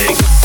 things.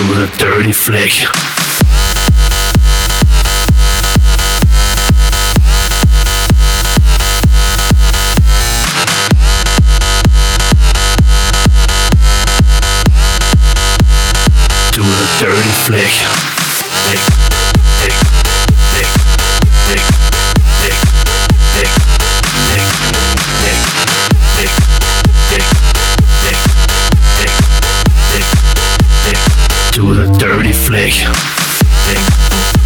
to the dirty flick. To the dirty flick. flick. dirty flick.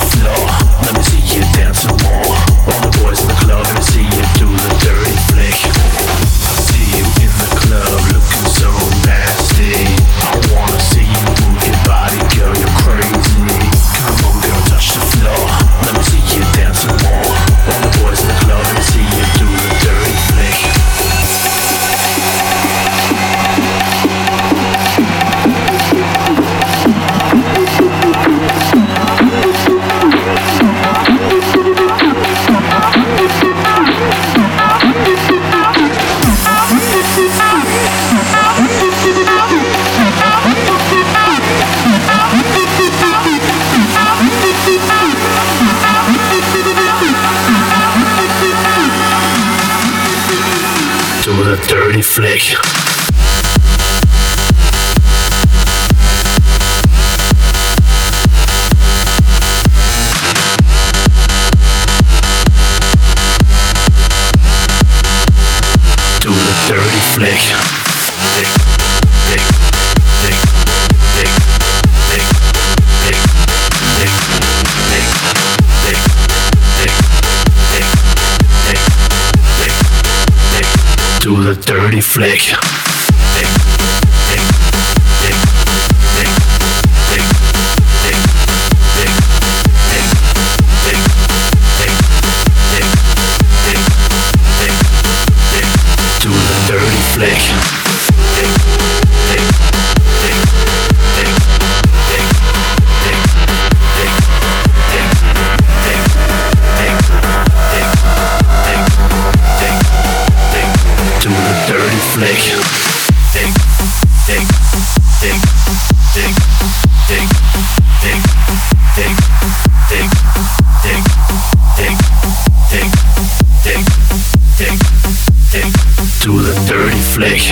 floor. flick. Do the dirty flick. flick. Dirty Flick. Flick.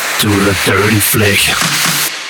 to the dirty flick.